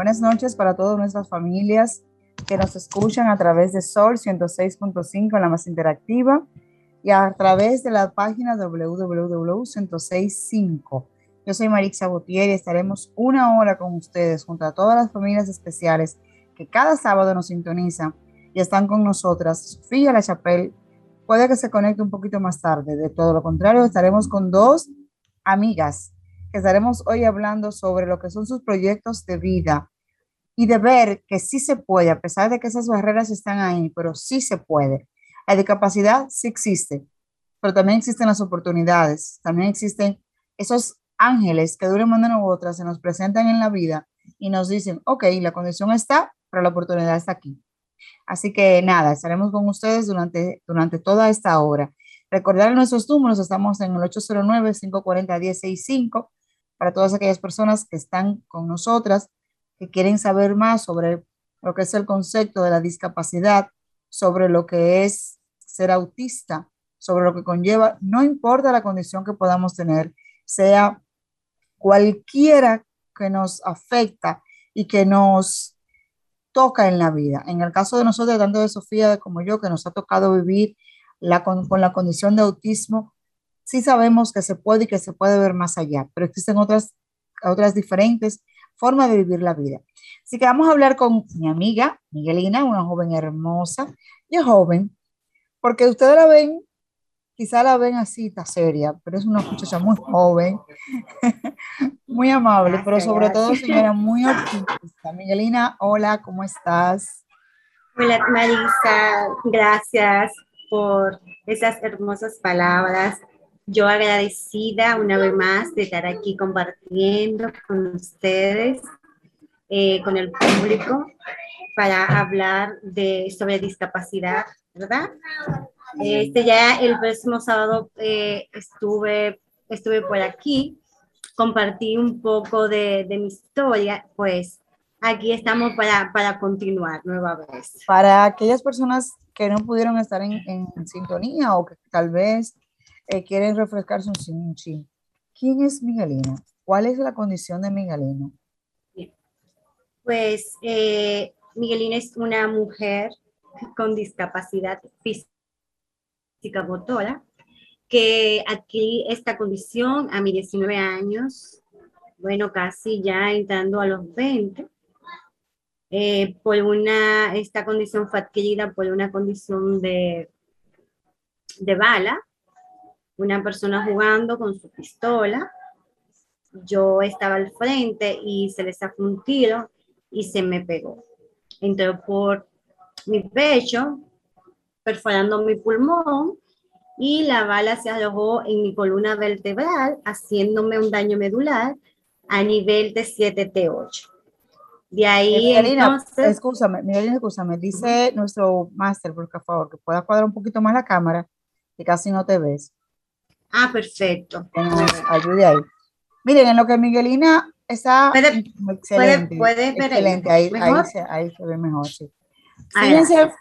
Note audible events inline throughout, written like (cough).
Buenas noches para todas nuestras familias que nos escuchan a través de Sol 106.5, la más interactiva, y a través de la página www.106.5. Yo soy Marixa Botier y estaremos una hora con ustedes junto a todas las familias especiales que cada sábado nos sintonizan y están con nosotras. Sofía La Chapelle puede que se conecte un poquito más tarde. De todo lo contrario, estaremos con dos amigas que estaremos hoy hablando sobre lo que son sus proyectos de vida y de ver que sí se puede, a pesar de que esas barreras están ahí, pero sí se puede. La discapacidad sí existe, pero también existen las oportunidades, también existen esos ángeles que de una manera u otra se nos presentan en la vida y nos dicen, ok, la condición está, pero la oportunidad está aquí. Así que nada, estaremos con ustedes durante, durante toda esta hora. Recordar nuestros números, estamos en el 809-540-1065 para todas aquellas personas que están con nosotras, que quieren saber más sobre lo que es el concepto de la discapacidad, sobre lo que es ser autista, sobre lo que conlleva, no importa la condición que podamos tener, sea cualquiera que nos afecta y que nos toca en la vida. En el caso de nosotros, tanto de Sofía como yo, que nos ha tocado vivir la, con, con la condición de autismo, sí sabemos que se puede y que se puede ver más allá, pero existen otras, otras diferentes formas de vivir la vida. Así que vamos a hablar con mi amiga Miguelina, una joven hermosa y joven, porque ustedes la ven, quizá la ven así, está seria, pero es una muchacha muy joven, (laughs) muy amable, pero sobre todo, señora, muy optimista. Miguelina, hola, ¿cómo estás? Hola, Marisa, gracias por esas hermosas palabras yo agradecida una vez más de estar aquí compartiendo con ustedes, eh, con el público, para hablar de, sobre discapacidad, ¿verdad? Este ya el próximo sábado eh, estuve, estuve por aquí, compartí un poco de, de mi historia, pues aquí estamos para, para, continuar nueva vez. Para aquellas personas que no pudieron estar en, en sintonía o que tal vez eh, refrescarse un chin, ¿Quién es Miguelina? ¿Cuál es la condición de Miguelina? Pues eh, Miguelina es una mujer con discapacidad física motora que adquirí esta condición a mis 19 años, bueno, casi ya entrando a los 20. Eh, por una, esta condición fue adquirida por una condición de, de bala una persona jugando con su pistola. Yo estaba al frente y se le sacó un tiro y se me pegó. Entró por mi pecho, perforando mi pulmón y la bala se alojó en mi columna vertebral, haciéndome un daño medular a nivel de 7T8. De ahí entonces... Escúchame, Miguelina, escúchame, dice nuestro máster, por favor, que pueda cuadrar un poquito más la cámara, que casi no te ves. Ah, perfecto. ayude ahí. Miren, en lo que Miguelina está puede, excelente. Puede, puede excelente, ahí, ahí, se, ahí, se, ve mejor, sí. Fíjense,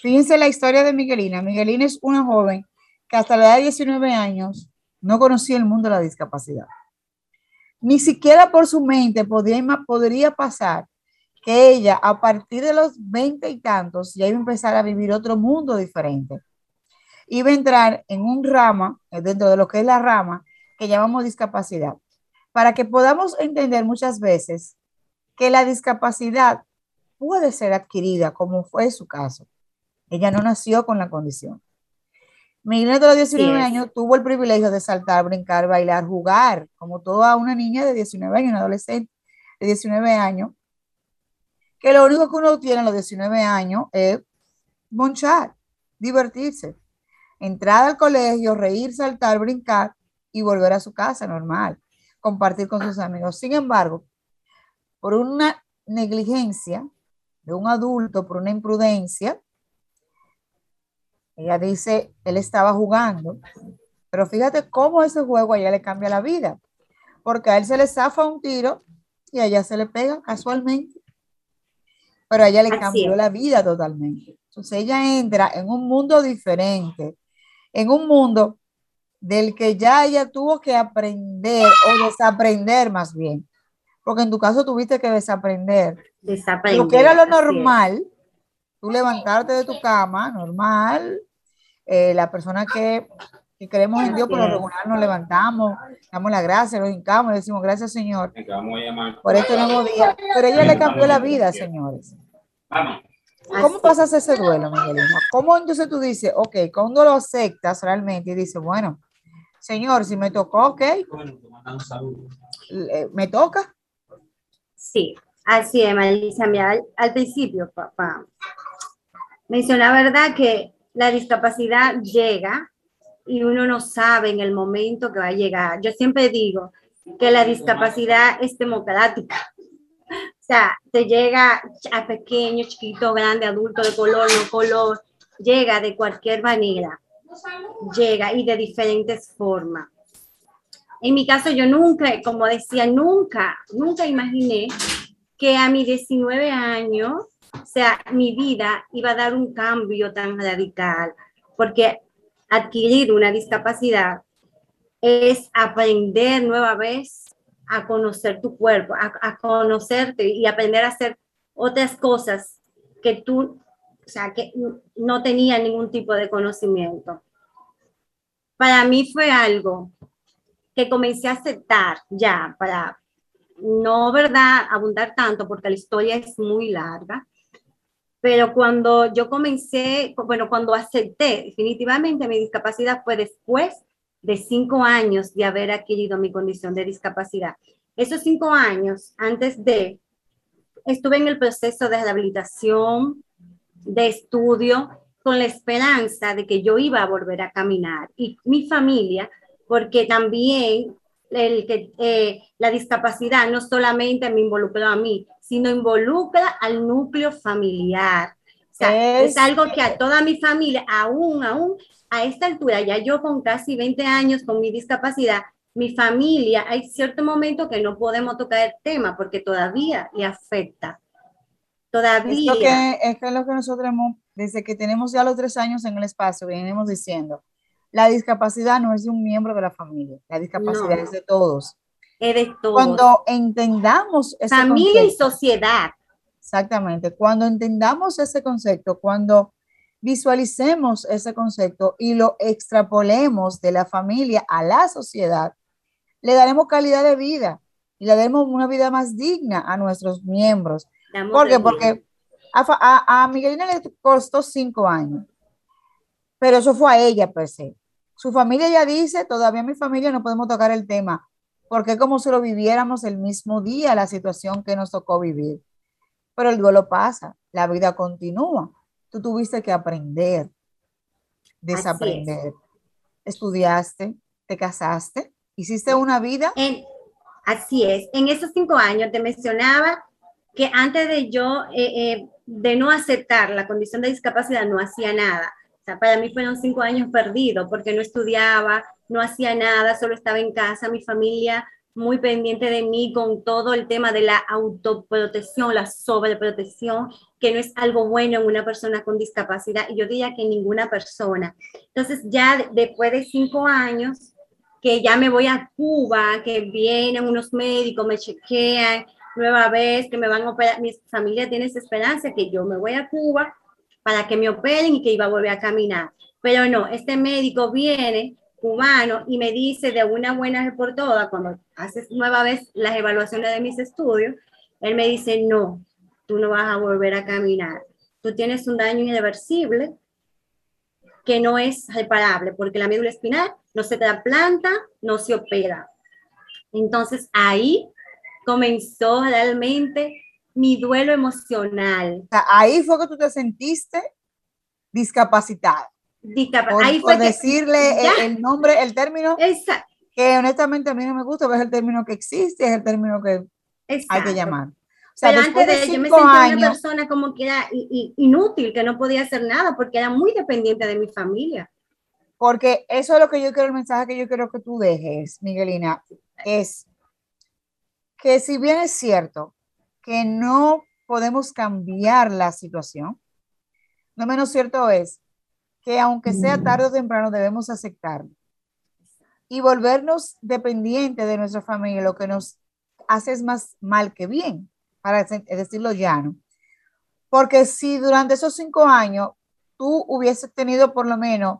fíjense la historia de Miguelina. Miguelina es una joven que hasta la edad de 19 años no conocía el mundo de la discapacidad. Ni siquiera por su mente podía, podría pasar que ella a partir de los 20 y tantos ya iba a empezar a vivir otro mundo diferente iba a entrar en un rama, eh, dentro de lo que es la rama, que llamamos discapacidad, para que podamos entender muchas veces que la discapacidad puede ser adquirida, como fue su caso. Ella no nació con la condición. Mi nieto de 19 años tuvo el privilegio de saltar, brincar, bailar, jugar, como toda una niña de 19 años, una adolescente de 19 años, que lo único que uno tiene a los 19 años es monchar, divertirse entrar al colegio, reír, saltar, brincar y volver a su casa normal, compartir con sus amigos. Sin embargo, por una negligencia de un adulto, por una imprudencia. Ella dice, él estaba jugando, pero fíjate cómo ese juego a ella le cambia la vida, porque a él se le zafa un tiro y a ella se le pega casualmente, pero a ella le cambió la vida totalmente. Entonces ella entra en un mundo diferente, en un mundo del que ya ella tuvo que aprender o desaprender más bien, porque en tu caso tuviste que desaprender. Desaprender. Lo que era lo normal, tú levantarte de tu cama, normal, eh, la persona que, que, creemos en Dios, por lo regular nos levantamos, damos la gracia, nos hincamos, decimos gracias Señor por este nuevo día. Pero ella le cambió la vida, señores. ¿Cómo pasas ese duelo, Miguelina? ¿Cómo entonces tú dices, ok, cuando lo aceptas realmente y dices, bueno, Señor, si me tocó, ok, ¿me toca? Sí, así es, Marisa. Al, al principio, papá, mencionó verdad que la discapacidad llega y uno no sabe en el momento que va a llegar. Yo siempre digo que la discapacidad es democrática. O sea, te llega a pequeño, chiquito, grande, adulto, de color, no color, llega de cualquier manera, llega y de diferentes formas. En mi caso, yo nunca, como decía, nunca, nunca imaginé que a mis 19 años, o sea, mi vida iba a dar un cambio tan radical, porque adquirir una discapacidad es aprender nueva vez a conocer tu cuerpo, a, conocerte y aprender a hacer otras cosas que tú, o sea, que no tenía ningún tipo de conocimiento. Para mí fue algo que comencé a aceptar ya, para no, ¿verdad?, abundar tanto, porque la historia es muy larga, pero cuando yo comencé, bueno, cuando acepté definitivamente mi discapacidad fue después de cinco años de haber adquirido mi condición de discapacidad. Esos cinco años antes de, estuve en el proceso de rehabilitación, de estudio, con la esperanza de que yo iba a volver a caminar. Y mi familia, porque también el que, eh, la discapacidad no solamente me involucró a mí, sino involucra al núcleo familiar. O sea, es, es algo que a toda mi familia, aún, aún a esta altura, ya yo con casi 20 años con mi discapacidad, mi familia, hay cierto momento que no podemos tocar el tema porque todavía le afecta. Todavía. Es que, es lo que nosotros hemos, desde que tenemos ya los tres años en el espacio, venimos diciendo, la discapacidad no es de un miembro de la familia, la discapacidad es de todos. Es de todos. Cuando entendamos ese Familia y sociedad. Exactamente. Cuando entendamos ese concepto, cuando visualicemos ese concepto y lo extrapolemos de la familia a la sociedad, le daremos calidad de vida y le daremos una vida más digna a nuestros miembros. ¿Por qué? Porque a, a, Miguelina le costó cinco años, pero eso fue a ella per se. Su familia ya dice, todavía mi familia no podemos tocar el tema, porque es como si lo viviéramos el mismo día, la situación que nos tocó vivir. Pero el duelo pasa, la vida continúa tú tuviste que aprender, desaprender. Estudiaste, te casaste, hiciste una vida. así es. En esos cinco años te mencionaba que antes de yo, eh, eh, de no aceptar la condición de discapacidad, no hacía nada. O sea, para mí fueron cinco años perdidos porque no estudiaba, no hacía nada, solo estaba en casa, mi familia muy pendiente de mí con todo el tema de la autoprotección, la sobreprotección, que no es algo bueno en una persona con discapacidad, y yo diría que ninguna persona. Entonces ya después de cinco años, que ya me voy a Cuba, que vienen unos médicos, me chequean nueva vez, que me van a operar, mi familia tiene esa esperanza que yo me voy a Cuba para que me operen y que iba a volver a caminar. Pero no, este médico viene cubano y me dice de una buena vez por todas, cuando haces nueva vez las evaluaciones de mis estudios, él me dice, no, tú no vas a volver a caminar. Tú tienes un daño irreversible que no es reparable porque la médula espinal no se trasplanta, no se opera. Entonces ahí comenzó realmente mi duelo emocional. Ahí fue que tú te sentiste discapacitada por, decirle el, nombre, el término, que honestamente a mí no me gusta, pero es el término que existe, es el término que hay que llamar. Pero antes de, yo me sentía una persona como que era inútil, que no podía hacer nada porque era muy dependiente de mi familia. Porque eso es lo que yo quiero, el mensaje que yo quiero que tú dejes, Miguelina, es que si bien es cierto que no podemos cambiar la situación, no menos cierto es que aunque sea mm. tarde o temprano debemos aceptarlo y volvernos dependientes de nuestra familia, lo que nos hace es más mal que bien, para decirlo llano. Porque si durante esos cinco años tú hubieses tenido por lo menos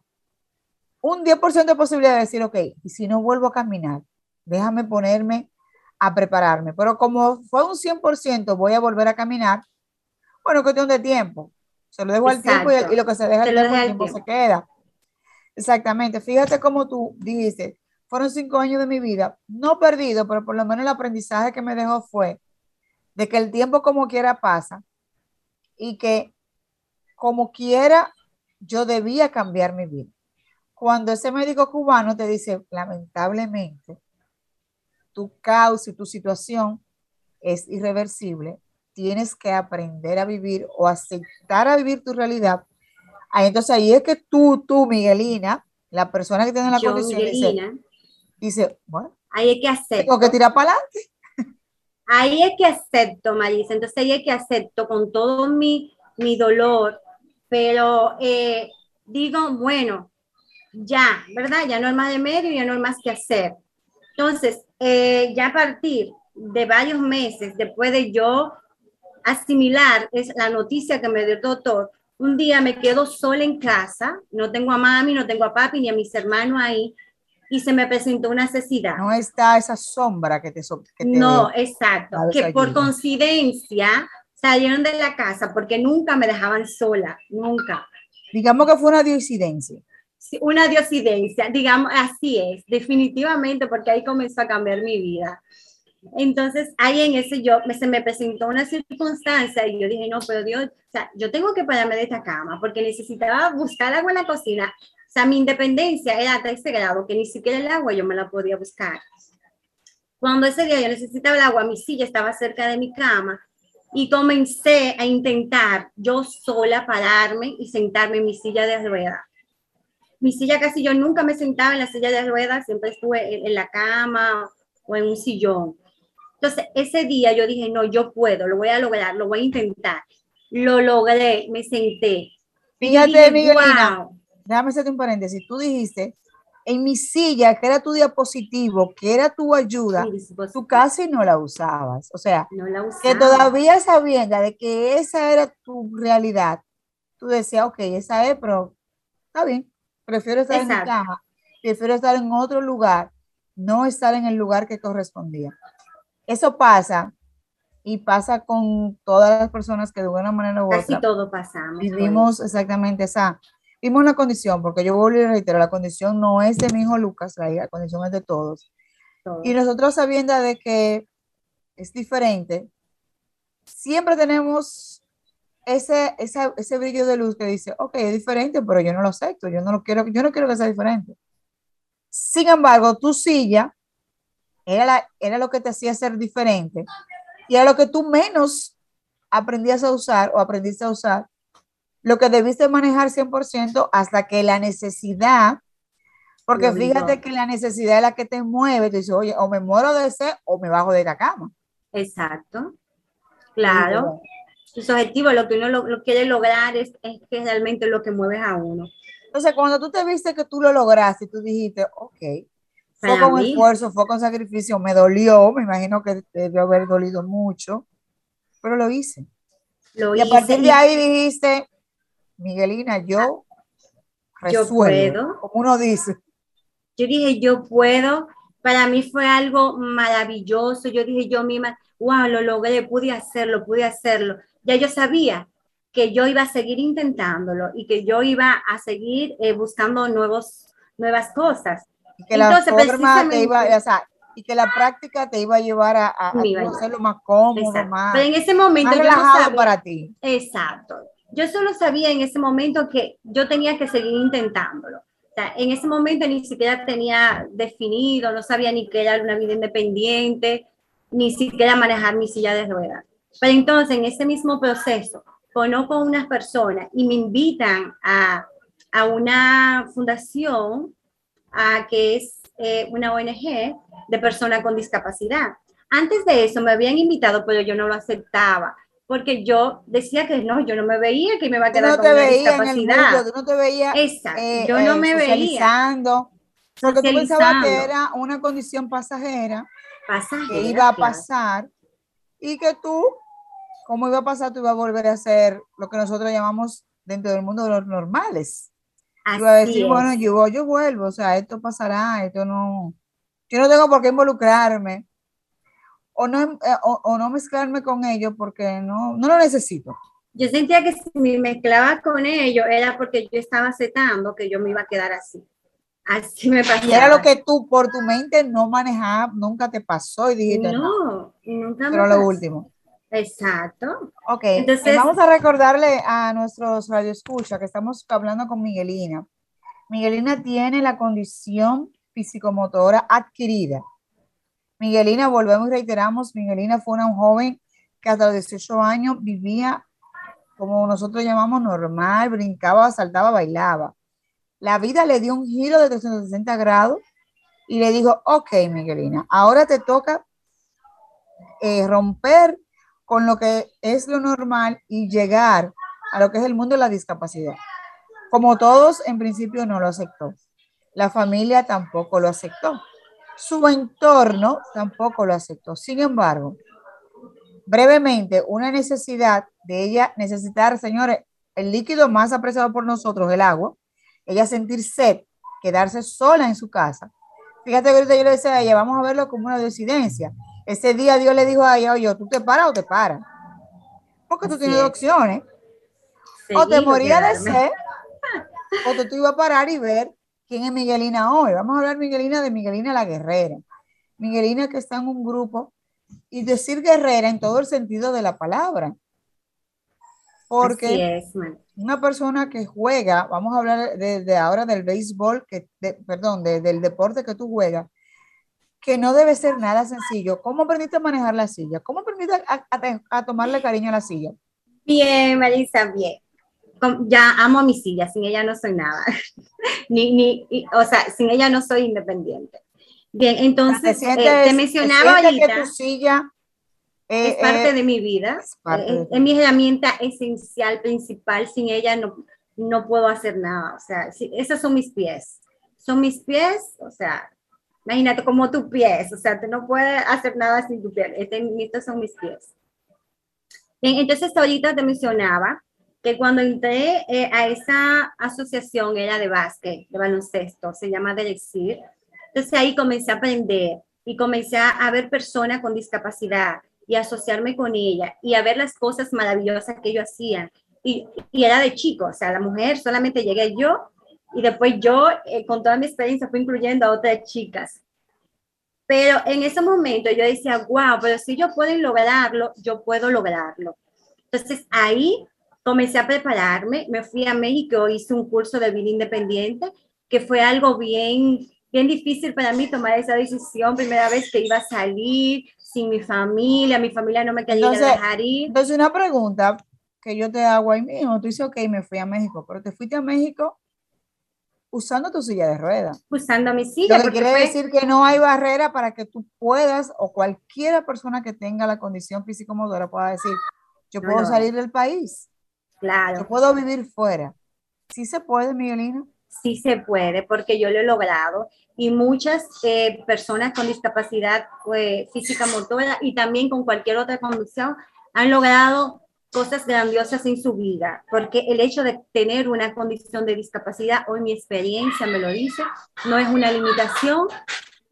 un 10% de posibilidad de decir, ok, y si no vuelvo a caminar, déjame ponerme a prepararme. Pero como fue un 100%, voy a volver a caminar, bueno, cuestión de tiempo. Se lo dejo al tiempo y, lo que se deja al tiempo, se queda. Exactamente. Fíjate cómo tú dices, fueron cinco años de mi vida, no perdido, pero por lo menos el aprendizaje que me dejó fue de que el tiempo como quiera pasa y que como quiera yo debía cambiar mi vida cuando ese médico cubano te dice, lamentablemente, tu causa y tu situación es irreversible, tienes que aprender a vivir o aceptar a vivir tu realidad. Ahí, entonces ahí es que tú, tú, Miguelina, la persona que tiene la condición, dice, bueno, ahí es que acepto. Tengo que tirar para adelante. Ahí es que acepto, Marisa. Entonces ahí es que acepto con todo mi, mi dolor, pero eh, digo, bueno, ya, ¿verdad? Ya no hay más de medio, ya no hay más que hacer. Entonces, eh, ya a partir de varios meses después de yo asimilar es la noticia que me dio el doctor, un día me quedo sola en casa, no tengo a mami, no tengo a papi ni a mis hermanos ahí, y se me presentó una necesidad. No está esa sombra que te... Que no, exacto, que por coincidencia salieron de la casa porque nunca me dejaban sola, nunca. Digamos que fue una diosidencia una diosidencia, digamos, así es, definitivamente, porque ahí comenzó a cambiar mi vida. Entonces, ahí en ese yo, se me presentó una circunstancia y yo dije, no, pero Dios, o sea, yo tengo que pararme de esta cama porque necesitaba buscar agua en la cocina. O sea, mi independencia era hasta ese grado que ni siquiera el agua yo me la podía buscar. Cuando ese día yo necesitaba el agua, mi silla estaba cerca de mi cama y comencé a intentar yo sola pararme y sentarme en mi silla de ruedas mi silla casi yo nunca me sentaba en la silla de ruedas, siempre estuve en, la cama o en un sillón. Entonces, ese día yo dije, no, yo puedo, lo voy a lograr, lo voy a intentar. Lo logré, me senté. Fíjate, Miguelina, déjame hacerte un paréntesis. Tú dijiste, en mi silla, que era tu diapositivo, que era tu ayuda, tú casi no la usabas. O sea, que todavía sabiendo de que esa era tu realidad, tú decías, ok, esa es, pero está bien. Prefiero estar en mi cama, prefiero estar en otro lugar, no estar en el lugar que correspondía. Eso pasa y pasa con todas las personas que de una manera u otra. Casi todo pasamos. Vivimos exactamente esa. Vimos una condición, porque yo vuelvo a reiterar, la condición no es de mi hijo Lucas, la condición es de todos. Y nosotros sabiendo de que es diferente, siempre tenemos ese, ese brillo de luz que dice, ok, es diferente, pero yo no lo acepto, yo no lo quiero, yo no quiero que sea diferente. Sin embargo, tu silla era, la, era lo que te hacía ser diferente y era lo que tú menos aprendías a usar o aprendiste a usar, lo que debiste manejar 100% hasta que la necesidad, porque fíjate que la necesidad es la que te mueve, te dice, oye, o me muero de ese o me bajo de la cama. Exacto, claro sus objetivos, lo que uno lo, quiere lograr es, es que realmente lo que mueves a uno. Entonces, cuando tú te viste que tú lo lograste, tú dijiste, ok, fue con esfuerzo, fue con sacrificio, me dolió, me imagino que debió haber dolido mucho, pero lo hice. y a partir de ahí dijiste, Miguelina, yo yo puedo. como uno dice. Yo dije, yo puedo. Para mí fue algo maravilloso. Yo dije, yo misma, wow, lo logré, pude hacerlo, pude hacerlo ya yo sabía que yo iba a seguir intentándolo y que yo iba a seguir eh, buscando nuevos, nuevas cosas. Y que la forma te iba, o sea, y que la práctica te iba a llevar a, a, hacerlo más cómodo, más, Pero en ese momento relajado para ti. Exacto. Yo solo sabía en ese momento que yo tenía que seguir intentándolo. O sea, en ese momento ni siquiera tenía definido, no sabía ni qué era una vida independiente, ni siquiera manejar mi silla de ruedas Pero entonces, en ese mismo proceso, conozco a unas personas y me invitan a, a una fundación a, que es eh, una ONG de personas con discapacidad. Antes de eso me habían invitado, pero yo no lo aceptaba, porque yo decía que no, yo no me veía que me iba a quedar con una discapacidad. tú no te veías eh, yo no me veía. Porque tú pensabas que era una condición pasajera, que iba a pasar y que tú, ¿cómo iba a pasar? Tú ibas a volver a hacer lo que nosotros llamamos dentro del mundo de los normales. Así iba a decir, bueno, yo, yo vuelvo, o sea, esto pasará, esto no, yo no tengo por qué involucrarme o no, eh, o, no mezclarme con ellos porque no, no lo necesito. Yo sentía que si me mezclaba con ellos era porque yo estaba aceptando que yo me iba a quedar así. Así me. Y era lo que tú por tu mente no manejabas, nunca te pasó y dijiste no. nunca Pero lo último. Exacto. Ok, entonces vamos a recordarle a nuestros radioescuchas que estamos hablando con Miguelina. Miguelina tiene la condición físico-motora adquirida. Miguelina, volvemos y reiteramos, Miguelina fue una joven que hasta los 18 años vivía como nosotros llamamos normal, brincaba, saltaba, bailaba. La vida le dio un giro de 360 grados y le dijo, ok, Miguelina, ahora te toca eh, romper con lo que es lo normal y llegar a lo que es el mundo de la discapacidad. Como todos, en principio no lo aceptó. La familia tampoco lo aceptó. Su entorno tampoco lo aceptó. Sin embargo, brevemente, una necesidad de ella necesitar, señores, el líquido más apreciado por nosotros, el agua, ella sentir sed, quedarse sola en su casa. Fíjate que ahorita yo le decía a ella, vamos a verlo como una disidencia. Ese día Dios le dijo a ella, oye, ¿tú te paras o te paras? Porque tú tienes dos opciones. o te morías de sed, o tú te ibas a parar y ver quién es Miguelina hoy. Vamos a hablar Miguelina de Miguelina la guerrera. Miguelina que está en un grupo y decir guerrera en todo el sentido de la palabra. Porque una persona que juega, vamos a hablar de, ahora del béisbol, que, perdón, del deporte que tú juegas, que no debe ser nada sencillo. ¿Cómo aprendiste a manejar la silla? ¿Cómo aprendiste a, tomarle cariño a la silla? Bien, Marisa, bien. Ya amo a mi silla, sin ella no soy nada. (laughs) ni, ni, o sea, sin ella no soy independiente. Bien, entonces, te, eh, mencionaba ahorita. Que tu silla es parte de mi vida, es, mi herramienta esencial, principal, sin ella no, no puedo hacer nada, o sea, esos son mis pies, son mis pies, o sea, imagínate como tus pies, o sea, tú no puedes hacer nada sin tu pies, este, estos son mis pies. Bien, entonces ahorita te mencionaba que cuando entré eh, a esa asociación, era de básquet, de baloncesto, se llama Delexir, entonces ahí comencé a aprender y comencé a ver personas con discapacidad, y asociarme con ella y a ver las cosas maravillosas que ellos hacían. Y, y era de chico, o sea, la mujer solamente llegué yo y después yo, eh, con toda mi experiencia, fui incluyendo a otras chicas. Pero en ese momento yo decía, wow, pero si yo puedo lograrlo, yo puedo lograrlo. Entonces ahí comencé a prepararme, me fui a México, hice un curso de vida independiente, que fue algo bien, bien difícil para mí tomar esa decisión, primera vez que iba a salir, sin mi familia, mi familia no me quería dejar ir. Entonces, una pregunta que yo te hago ahí mismo, tú dices, ok, me fui a México, pero te fuiste a México usando tu silla de ruedas. Usando mi silla. Lo que quiere decir que no hay barrera para que tú puedas, o cualquiera persona que tenga la condición físico-motora pueda decir, yo puedo salir del país. Claro. Yo puedo vivir fuera. ¿Sí se puede, Miguelina? Sí se puede, porque yo lo he logrado y muchas eh, personas con discapacidad pues, física motora y también con cualquier otra condición han logrado cosas grandiosas en su vida, porque el hecho de tener una condición de discapacidad, hoy mi experiencia me lo dice, no es una limitación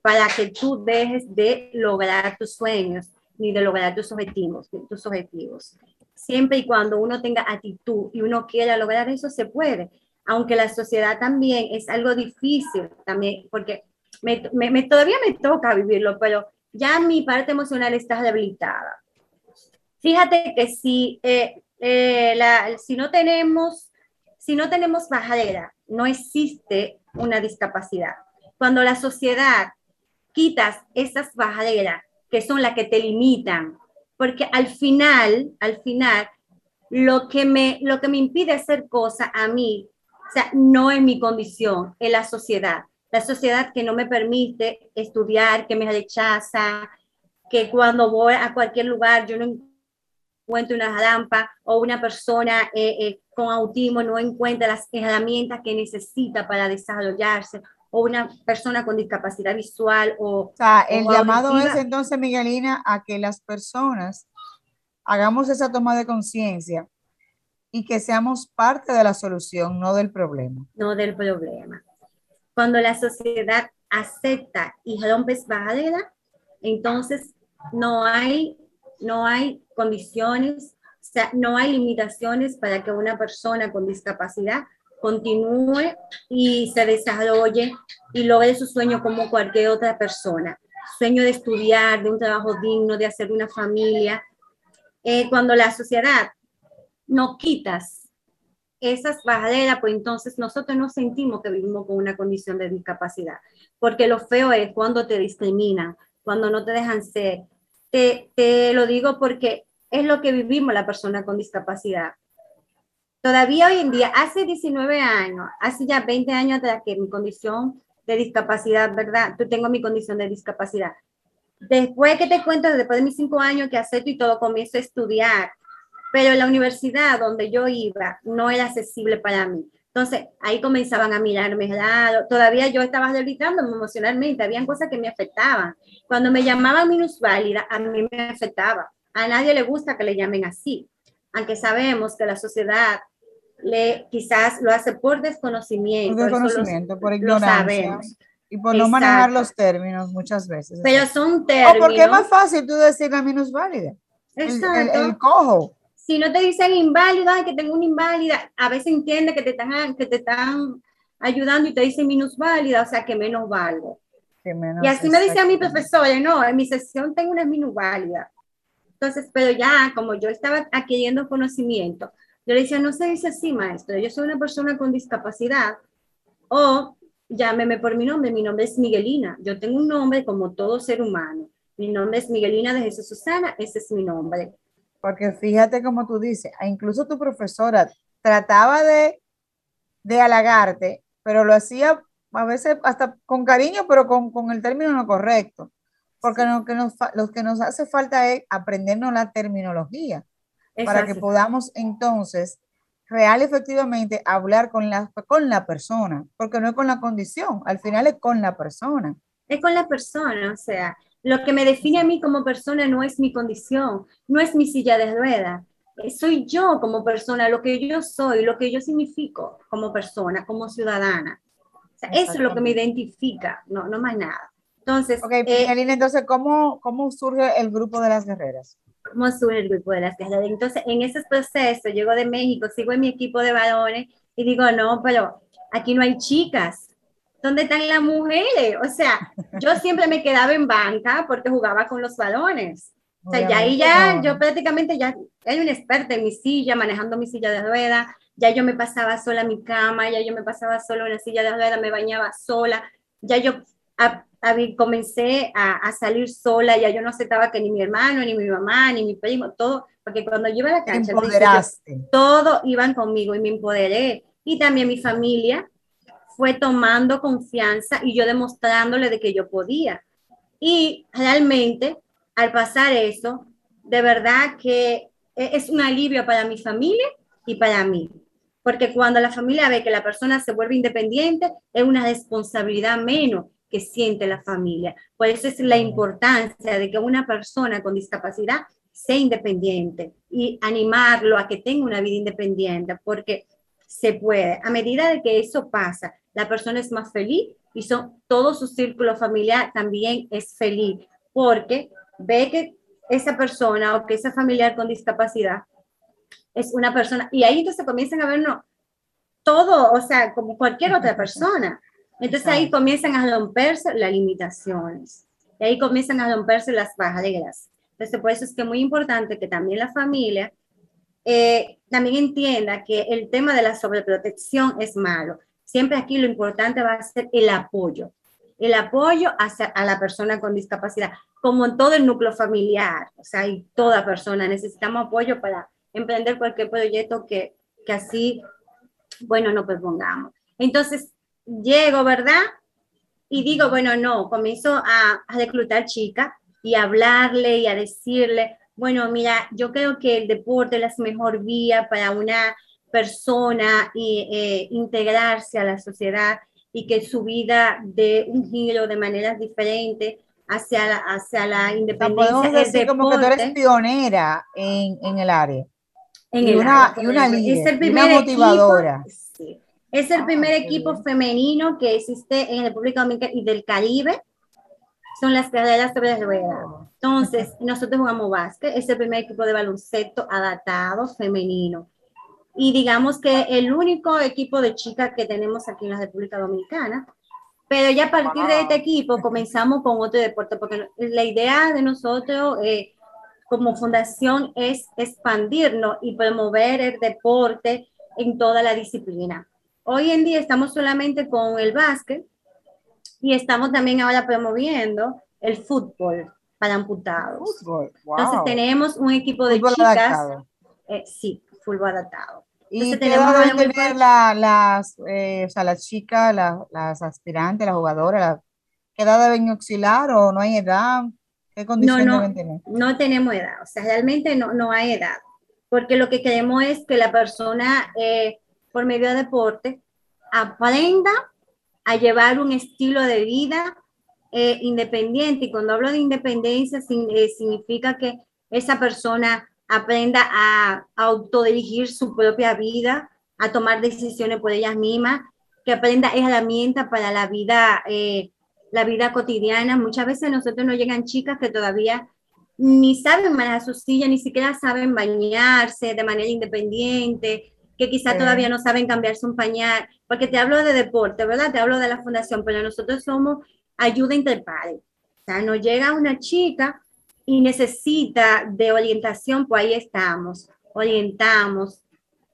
para que tú dejes de lograr tus sueños ni de lograr tus objetivos, tus objetivos. Siempre y cuando uno tenga actitud y uno quiera lograr eso, se puede aunque la sociedad también es algo difícil también, porque me, me, todavía me toca vivirlo, pero ya mi parte emocional está debilitada. Fíjate que si, eh, eh, la, si no tenemos, si no tenemos barrera, no existe una discapacidad. Cuando la sociedad quitas esas barreras que son las que te limitan, porque al final, al final, lo que me, lo que me impide hacer cosas a mí, no es mi condición, es la sociedad. La sociedad que no me permite estudiar, que me rechaza, que cuando voy a cualquier lugar yo no encuentro una rampa o una persona eh, eh, con autismo no encuentra las herramientas que necesita para desarrollarse o una persona con discapacidad visual o... O sea, el llamado es entonces, Miguelina, a que las personas hagamos esa toma de conciencia y que seamos parte de la solución, no del problema. No del problema. Cuando la sociedad acepta y rompe barreras, entonces no hay, no hay condiciones, no hay limitaciones para que una persona con discapacidad continúe y se desarrolle y logre su sueño como cualquier otra persona. Sueño de estudiar, de un trabajo digno, de hacer una familia. Eh, cuando la sociedad no quitas esas barreras, pues entonces nosotros no sentimos que vivimos con una condición de discapacidad. Porque lo feo es cuando te discriminan, cuando no te dejan ser. Te, te lo digo porque es lo que vivimos la persona con discapacidad. Todavía hoy en día, hace 19 años, hace ya 20 años atrás que mi condición de discapacidad, ¿verdad? Yo tengo mi condición de discapacidad. Después que te cuento, después de mis cinco años que acepto y todo, comienzo a estudiar, pero la universidad donde yo iba no era accesible para mí. Entonces, ahí comenzaban a mirarme raro. Todavía yo estaba debilitándome emocionalmente. Habían cosas que me afectaban. Cuando me llamaban minusválida, a mí me afectaba. A nadie le gusta que le llamen así. Aunque sabemos que la sociedad le, quizás lo hace por desconocimiento. Por desconocimiento, por ignorancia. Y por no manejar los términos muchas veces. Pero son términos. O porque es más fácil tú decir la minusválida. Exacto. El, el, cojo. Si no te dicen inválida, que tengo una inválida, a veces entiende que te están, que te están ayudando y te dicen minusválida, o sea que menos valgo. y así me decía mi profesora, no, en mi sesión tengo una minusválida. Entonces, pero ya, como yo estaba adquiriendo conocimiento, yo le decía, no se dice así, maestro, yo soy una persona con discapacidad. O llámeme por mi nombre, mi nombre es Miguelina. Yo tengo un nombre como todo ser humano. Mi nombre es Miguelina de Jesús Susana, ese es mi nombre. Porque fíjate como tú dices, incluso tu profesora trataba de, de halagarte, pero lo hacía a veces hasta con cariño, pero con, con el término no correcto. Porque lo que, nos, lo que nos hace falta es aprendernos la terminología para que podamos entonces real efectivamente hablar con la, con la persona, porque no es con la condición, al final es con la persona. Es con la persona, o sea, lo que me define a mí como persona no es mi condición, no es mi silla de ruedas, eh, soy yo como persona, lo que yo soy, lo que yo significo como persona, como ciudadana. O sea, eso es lo que me identifica, no, no más nada. Entonces, ok, eh, entonces, ¿cómo, ¿cómo surge el grupo de las guerreras? cómo surge el grupo de las guerreras. Entonces, en ese proceso, llego de México, sigo en mi equipo de varones y digo, no, pero aquí no hay chicas. ¿Dónde están las mujeres? O sea, yo (laughs) siempre me quedaba en banca porque jugaba con los balones. O sea, ya ahí ya, yo prácticamente ya era una experta en mi silla, manejando mi silla de rueda, ya yo me pasaba sola a mi cama, ya yo me pasaba sola en la silla de rueda, me bañaba sola, ya yo comencé a, salir sola, ya yo no aceptaba que ni mi hermano, ni mi mamá, ni mi primo, todo, porque cuando yo iba a la cancha, todo iban conmigo y me empoderé. Y también mi familia fue tomando confianza y yo demostrándole de que yo podía. Y realmente, al pasar eso, de verdad que e, es un alivio para mi familia y para mí. Porque cuando la familia ve que la persona se vuelve independiente, es una responsabilidad menos que siente la familia. Por eso es la importancia de que una persona con discapacidad sea independiente y animarlo a que tenga una vida independiente, porque se puede. A medida de que eso pasa, la persona es más feliz y son, todo su círculo familiar también es feliz, porque ve que esa persona o que esa familiar con discapacidad es una persona, y ahí entonces comienzan a vernos todo, o sea, como cualquier otra persona. Entonces ahí comienzan a romperse las limitaciones, y ahí comienzan a romperse las barreras. Entonces por eso es que es muy importante que también la familia eh, también entienda que el tema de la sobreprotección es malo. Siempre aquí lo importante va a ser el apoyo. el apoyo hacia, a la persona con discapacidad, como en todo el núcleo familiar, o sea, y toda persona necesitamos apoyo para emprender cualquier proyecto que, que así, bueno, no propongamos. Entonces, llego, ¿verdad? Y digo, bueno, no, comienzo a, a reclutar chicas y a hablarle y a decirle, bueno, mira, yo creo que el deporte es la mejor vía para una persona y, eh, integrarse a la sociedad y que su vida dé un giro de maneras diferentes hacia la, hacia la independencia. podemos decir como que tú eres pionera en, en el área. En y, una, y una líder, es el primer una motivadora. Equipo, sí. Es el ah, primer equipo femenino que existe en República Dominicana y del Caribe. Son las carreras sobre ruedas. Entonces, nosotros jugamos básquet, es el primer equipo de baloncesto adaptado femenino. Y digamos que el único equipo de chicas que tenemos aquí en la República Dominicana. Pero ya a partir de este equipo (laughs) comenzamos con otro deporte, porque la idea de nosotros eh, como fundación es expandirnos y promover el deporte en toda la disciplina. Hoy en día estamos solamente con el básquet y estamos también ahora promoviendo el fútbol para amputados. Entonces tenemos un equipo de chicas. Eh, sí, fútbol adaptado. ¿Y edad deben tener las, eh, o sea, las chicas, las aspirantes, las jugadoras? ¿Qué edad deben auxiliar o no hay edad? ¿Qué condiciones no, no, deben tener? No tenemos edad, o sea, realmente no, no hay edad, porque lo que queremos es que la persona, eh, por medio de deporte, aprenda a llevar un estilo de vida eh, independiente. Y cuando hablo de independencia, significa que esa persona aprenda a, autodirigir su propia vida, a tomar decisiones por ellas mismas, que aprenda herramientas para la vida, eh, la vida cotidiana. Muchas veces nosotros nos llegan chicas que todavía ni saben manejar su silla, ni siquiera saben bañarse de manera independiente, que quizá todavía no saben cambiarse un pañal, porque te hablo de deporte, ¿verdad? Te hablo de la fundación, pero nosotros somos ayuda entre pares. O sea, nos llega una chica y necesita de orientación, pues ahí estamos, orientamos.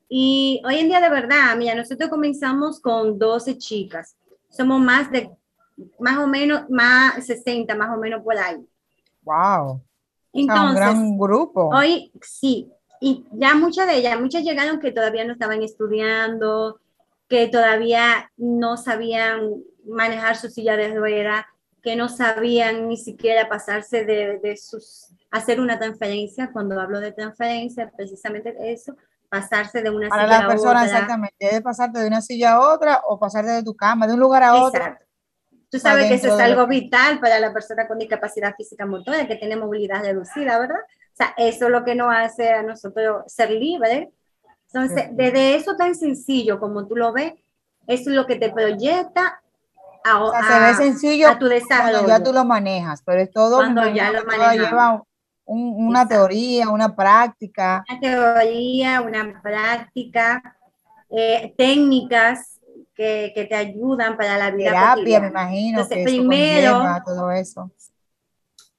Y hoy en día de verdad, mira, nosotros comenzamos con 12 chicas, somos más de, más o menos, más 60, más o menos por ahí. Wow. Entonces, un gran grupo. Hoy sí, y ya muchas de ellas, muchas llegaron que todavía no estaban estudiando, que todavía no sabían manejar su silla de ruedas, que no sabían ni siquiera pasarse de, de sus, hacer una transferencia, cuando hablo de transferencia, precisamente eso, pasarse de una Para silla la persona, a otra. exactamente, debe pasarte de una silla a otra o pasarte de tu cama, de un lugar a otro. Exacto. Tú sabes que eso es algo vital para la persona con discapacidad física motora, que tiene movilidad reducida, ¿verdad? O sea, eso es lo que nos hace a nosotros ser libres. Entonces, desde eso tan sencillo como tú lo ves, eso es lo que te proyecta a, o sea, se ve sencillo a tu desarrollo. Cuando ya tú lo manejas, pero es todo Cuando ya lo lleva un, una Exacto. teoría, una práctica. Una teoría, una práctica, eh, técnicas que, que, te ayudan para la vida Terapia, cotidiana. me imagino. Entonces, que primero, todo eso.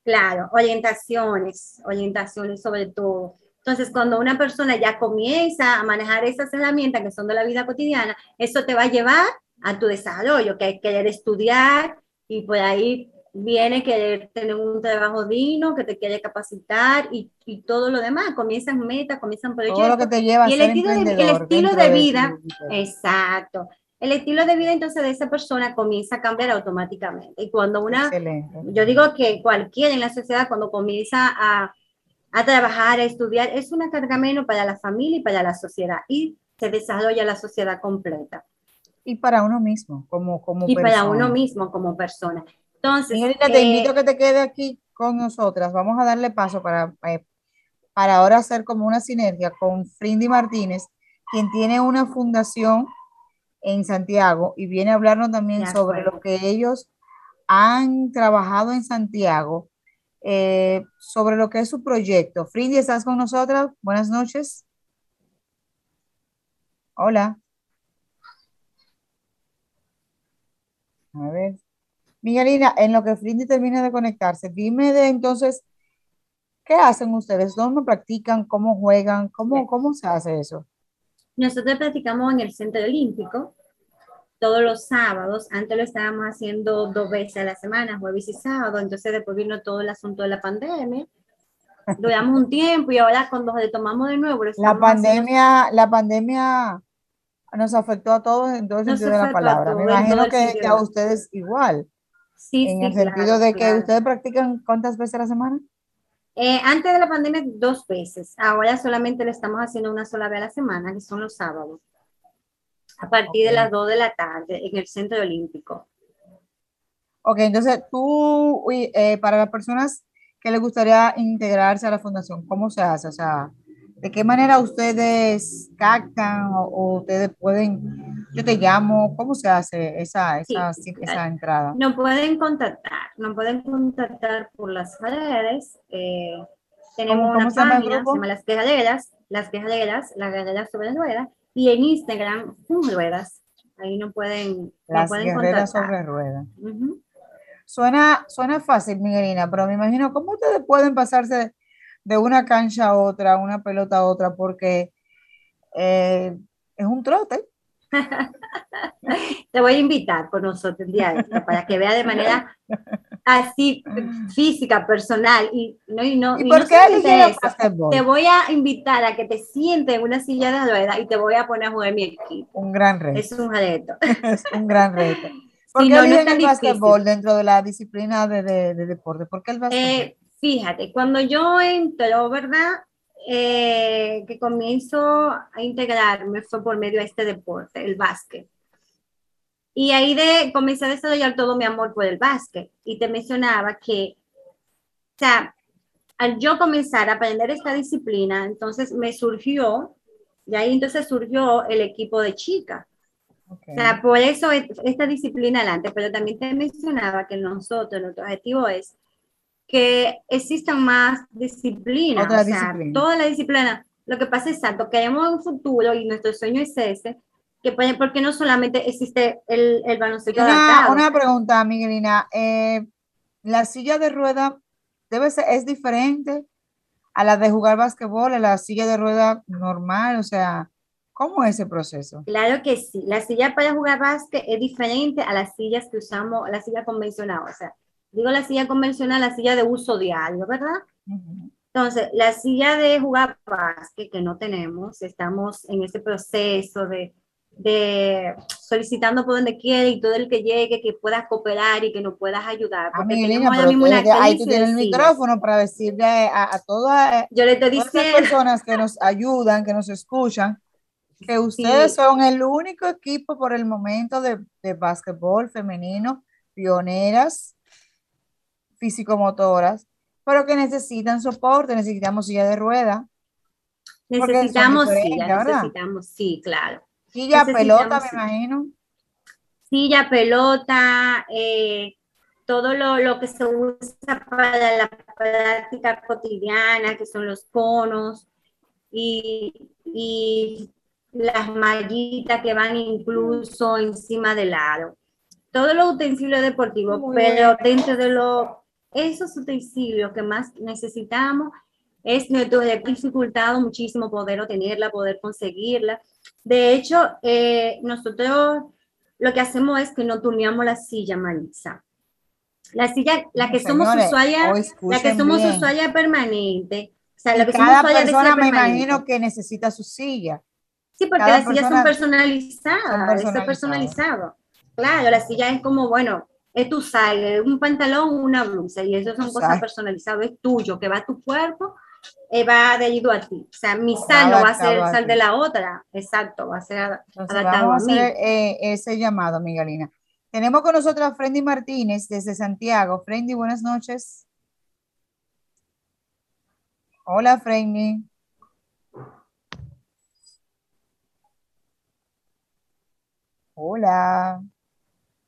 Claro, orientaciones, orientaciones sobre todo. Entonces, cuando una persona ya comienza a manejar esas herramientas que son de la vida cotidiana, eso te va a llevar a tu desarrollo, que es querer estudiar y por ahí viene querer tener un trabajo digno, que te quiere capacitar y, y todo lo demás. Comienzan metas, comienzan proyectos. Todo lo que te lleva a y el ser estilo, de, el estilo de vida, exacto. El estilo de vida entonces de esa persona comienza a cambiar automáticamente. Y cuando una, Excelente. yo digo que cualquiera en la sociedad cuando comienza a, a trabajar, a estudiar, es una carga menos para la familia y para la sociedad y se desarrolla la sociedad completa. Y para uno mismo, como, como Y para uno mismo como persona. Entonces, te eh, invito a que te quede aquí con nosotras. Vamos a darle paso para, eh, para ahora hacer como una sinergia con Frindy Martínez, quien tiene una fundación en Santiago y viene a hablarnos también sobre lo que ellos han trabajado en Santiago, eh, sobre lo que es su proyecto. Frindy, ¿estás con nosotras? Buenas noches. Hola. A ver. Miguelina, en lo que Frindy termina de conectarse, dime de entonces, ¿qué hacen ustedes? ¿Dónde practican? ¿Cómo juegan? ¿Cómo, cómo se hace eso? nosotros practicamos en el Centro Olímpico todos los sábados. Antes lo estábamos haciendo dos veces a la semana, jueves y sábado. Entonces después vino todo el asunto de la pandemia. Duramos un tiempo y ahora cuando retomamos de nuevo. La pandemia, la pandemia nos afectó a todos en todo el sentido de la palabra. Me imagino que, a ustedes igual. Sí, en el sentido de que ustedes practican cuántas veces a la semana. Eh, antes de la pandemia, dos veces. Ahora solamente lo estamos haciendo una sola vez a la semana, que son los sábados. A partir de las 2 de la tarde en el Centro Olímpico. Ok, entonces tú, eh, para las personas que les gustaría integrarse a la fundación, ¿cómo se hace? O sea, ¿De qué manera ustedes captan o, ustedes pueden, yo te llamo, cómo se hace esa, esa, esa entrada? Nos pueden contactar, nos pueden contactar por las redes. Eh, tenemos una página, se llama Las Quejaderas, Las Quejaderas, Las Quejaderas sobre Ruedas, y en Instagram, Fun Ruedas. Ahí nos pueden, Las pueden contactar. sobre Ruedas. Suena, suena fácil, Miguelina, pero me imagino, ¿cómo ustedes pueden pasarse de una cancha a otra, una pelota a otra, porque eh, es un trote. (laughs) Te voy a invitar con nosotros el día para que vea de manera así física, personal y no y no. ¿Y, por qué Te voy a invitar a que te sientes en una silla de ruedas y te voy a poner a jugar mi equipo. Un gran reto. Es un reto. (laughs) es un gran reto. (laughs) ¿Por qué no, el básquetbol dentro de la disciplina de, de, deporte? ¿Por qué el básquetbol? Eh, Fíjate, cuando yo entro, ¿verdad? Eh, que comienzo a integrarme fue por medio de este deporte, el básquet. Y ahí de, comencé a desarrollar todo mi amor por el básquet. Y te mencionaba que, o sea, al yo comenzar a aprender esta disciplina, entonces me surgió, y ahí entonces surgió el equipo de chicas. O sea, por eso esta disciplina adelante, pero también te mencionaba que nosotros, nuestro objetivo es que existan más disciplinas, o sea, toda la disciplina. Lo que pasa es que queremos un futuro y nuestro sueño es ese, que porque no solamente existe el, el baloncesto una, Una pregunta, Miguelina, eh, ¿la silla de rueda debe ser, es diferente a la de jugar básquetbol, a la silla de rueda normal? O sea, ¿cómo es ese proceso? Claro que sí, la silla para jugar básquet es diferente a las sillas que usamos, la silla convencional, o sea, digo la silla convencional, la silla de uso diario, ¿verdad? Entonces, la silla de jugar básquet que no tenemos, estamos en ese proceso de, de solicitando por donde quiera y todo el que llegue, que puedas cooperar y que nos puedas ayudar. Porque ahí tú tienes el micrófono para decirle a, a todas, Yo le te las personas que nos ayudan, que nos escuchan, que ustedes son el único equipo por el momento de, de básquetbol femenino, pioneras físico-motoras, pero que necesitan soporte, necesitamos silla de rueda. Necesitamos silla, necesitamos, sí, claro. Silla, pelota, me imagino. Silla, pelota, eh, todo lo, que se usa para la práctica cotidiana, que son los conos y, y las mallitas que van incluso encima del aro. Todos los utensilios deportivos, pero dentro de lo esos utensilios que más necesitamos es dificultado muchísimo poder obtenerla, poder conseguirla. De hecho, eh, nosotros lo que hacemos es que no turneamos la silla, Marisa. La silla, la que somos usuaria, la que somos usuaria permanente. O sea, que cada persona me imagino que necesita su silla. Sí, porque las sillas son personalizadas, son personalizado. Claro, la silla es como, bueno, es tu sal, un pantalón, una blusa, y eso son cosas personalizadas, es tuyo, que va a tu cuerpo, eh, va dirigido a ti. O sea, mi sal no va a ser sal de la otra, exacto, va a ser adaptado a, mí. Eh, ese llamado, Miguelina. Tenemos con nosotros a Frendy Martínez desde Santiago. Frendy, buenas noches. Hola, Frendy. Hola.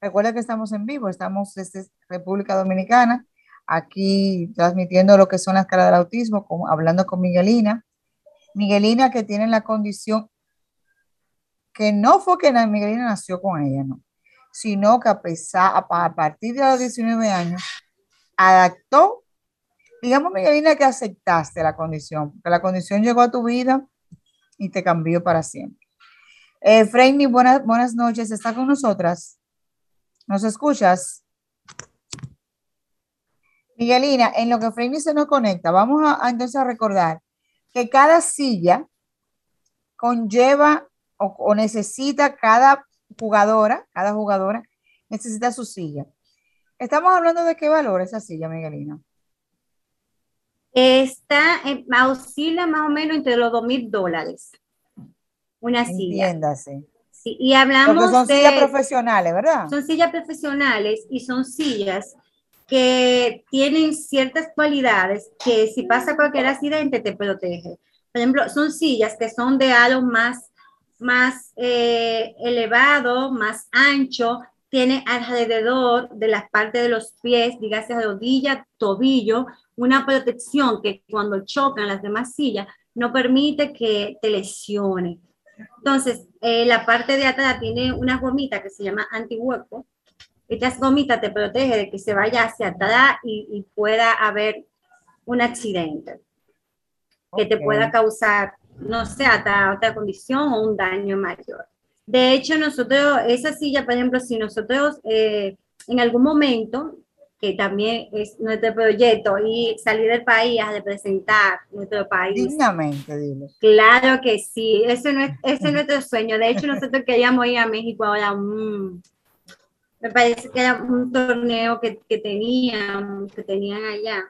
Recuerda que estamos en vivo, estamos desde República Dominicana, aquí transmitiendo lo que son las caras del autismo, hablando con Miguelina. Miguelina que tiene la condición que no fue que Miguelina nació con ella, no, sino que a, pesar, a partir de los 19 años adaptó, digamos Miguelina que aceptaste la condición, que la condición llegó a tu vida y te cambió para siempre. Eh, buenas, buenas noches. ¿Está con nosotras? ¿Nos escuchas? Miguelina, en lo que Franny se nos conecta, vamos a, entonces a recordar que cada silla conlleva o, necesita cada jugadora, cada jugadora necesita su silla. Estamos hablando de qué valor esa silla, Miguelina. Está, oscila más o menos entre los dos mil dólares. Una silla. Entiéndase. Sí, y hablamos Porque son sillas profesionales, ¿verdad? Son sillas profesionales y son sillas que tienen ciertas cualidades que si pasa cualquier accidente te protege. Por ejemplo, son sillas que son de halo más, más eh, elevado, más ancho, tiene alrededor de las partes de los pies, dígase rodilla, tobillo, una protección que cuando chocan las demás sillas no permite que te lesione. Entonces, eh, la parte de atrás tiene una gomita que se llama antihueco. Estas gomitas te protege de que se vaya hacia atrás y, pueda haber un accidente que te pueda causar, no sé, hasta otra condición o un daño mayor. De hecho, nosotros, esa silla, por ejemplo, si nosotros eh, en algún momento que también es nuestro proyecto, y salir del país a representar nuestro país. Dignamente, dile. Claro que sí, ese, no es, ese es (laughs) nuestro sueño. De hecho, nosotros queríamos ir a México ahora. Mm, me parece que era un torneo que, que, tenían, que tenían allá.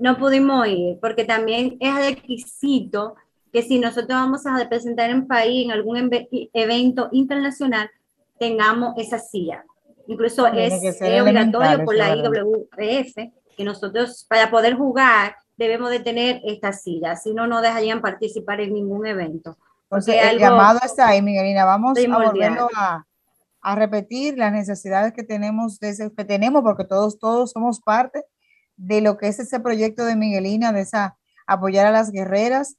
No pudimos ir, porque también es requisito que si nosotros vamos a representar en país en algún evento internacional, tengamos esa silla Incluso es, obligatorio por la IWF que nosotros para poder jugar debemos de tener esta silla, si no, no dejarían participar en ningún evento. Entonces, el llamado está ahí, Miguelina. Vamos a volverlo a, a, repetir las necesidades que tenemos, de que tenemos, porque todos, todos somos parte de lo que es ese proyecto de Miguelina, de esa apoyar a las guerreras.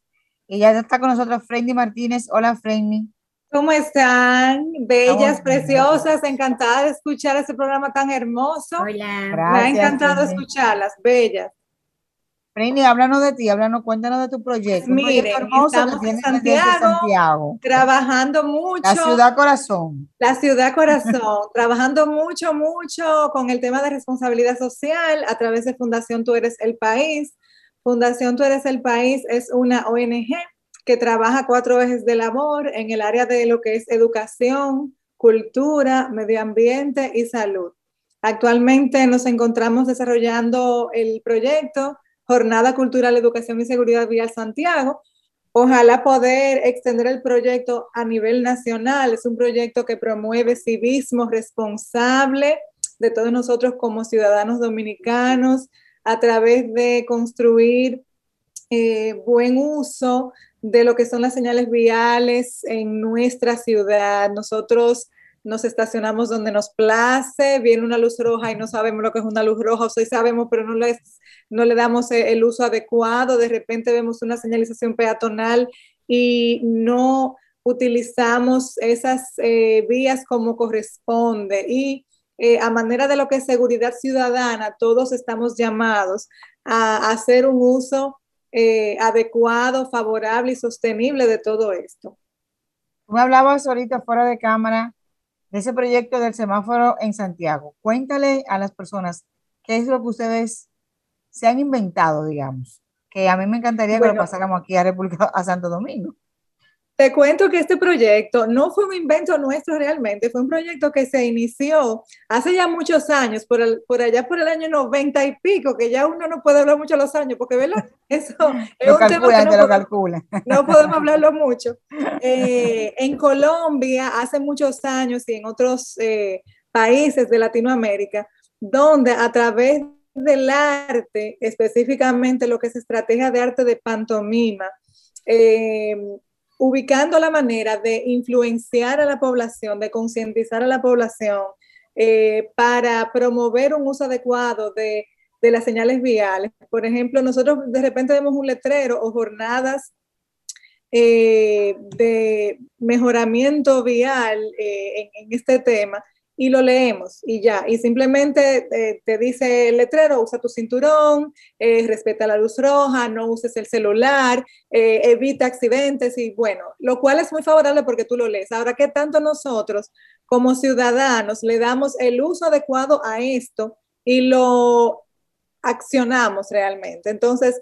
Ya está con nosotros Frendy Martínez. Hola, Frendy. ¿Cómo están? Bellas, preciosas, encantada de escuchar este programa tan hermoso. Hola. Me ha encantado escucharlas, bellas. Frini, háblanos de ti, háblanos, cuéntanos de tu proyecto. Miren, estamos en Santiago, trabajando mucho. La ciudad corazón. La ciudad corazón, (laughs) trabajando mucho, mucho con el tema de responsabilidad social a través de Fundación Tú Eres el País. Fundación Tú Eres el País es una ONG que trabaja cuatro ejes de labor en el área de lo que es educación, cultura, medio ambiente y salud. Actualmente nos encontramos desarrollando el proyecto Jornada Cultural, Educación y Seguridad Vial Santiago. Ojalá poder extender el proyecto a nivel nacional. Es un proyecto que promueve civismo responsable de todos nosotros como ciudadanos dominicanos a través de construir eh, buen uso de lo que son las señales viales en nuestra ciudad. Nosotros nos estacionamos donde nos place, viene una luz roja y no sabemos lo que es una luz roja, o sí sabemos, pero no le, no le damos el uso adecuado, de repente vemos una señalización peatonal y no utilizamos esas eh, vías como corresponde. Y eh, a manera de lo que es seguridad ciudadana, todos estamos llamados a hacer un uso eh, adecuado, favorable y sostenible de todo esto. Tú me hablabas ahorita fuera de cámara de ese proyecto del semáforo en Santiago. Cuéntale a las personas qué es lo que ustedes se han inventado, digamos, que a mí me encantaría que lo pasáramos aquí a República, a Santo Domingo. Te cuento que este proyecto no fue un invento nuestro realmente, fue un proyecto que se inició hace ya muchos años, por, por allá por el año 90 y pico, que ya uno no puede hablar mucho los años, porque ¿verdad? (laughs) Eso es un tema que no, lo calcula. no podemos (laughs) hablarlo mucho. Eh, en Colombia, hace muchos años y en otros eh, países de Latinoamérica, donde a través del arte, específicamente lo que es estrategia de arte de pantomima, eh, ubicando la manera de influenciar a la población, de concientizar a la población eh, para promover un uso adecuado de, las señales viales. Por ejemplo, nosotros de repente vemos un letrero o jornadas eh, de mejoramiento vial eh, en, este tema y lo leemos y ya. Y simplemente eh, te dice el letrero, usa tu cinturón, eh, respeta la luz roja, no uses el celular, eh, evita accidentes y bueno, lo cual es muy favorable porque tú lo lees. Ahora, ¿qué tanto nosotros como ciudadanos le damos el uso adecuado a esto y lo accionamos realmente? Entonces,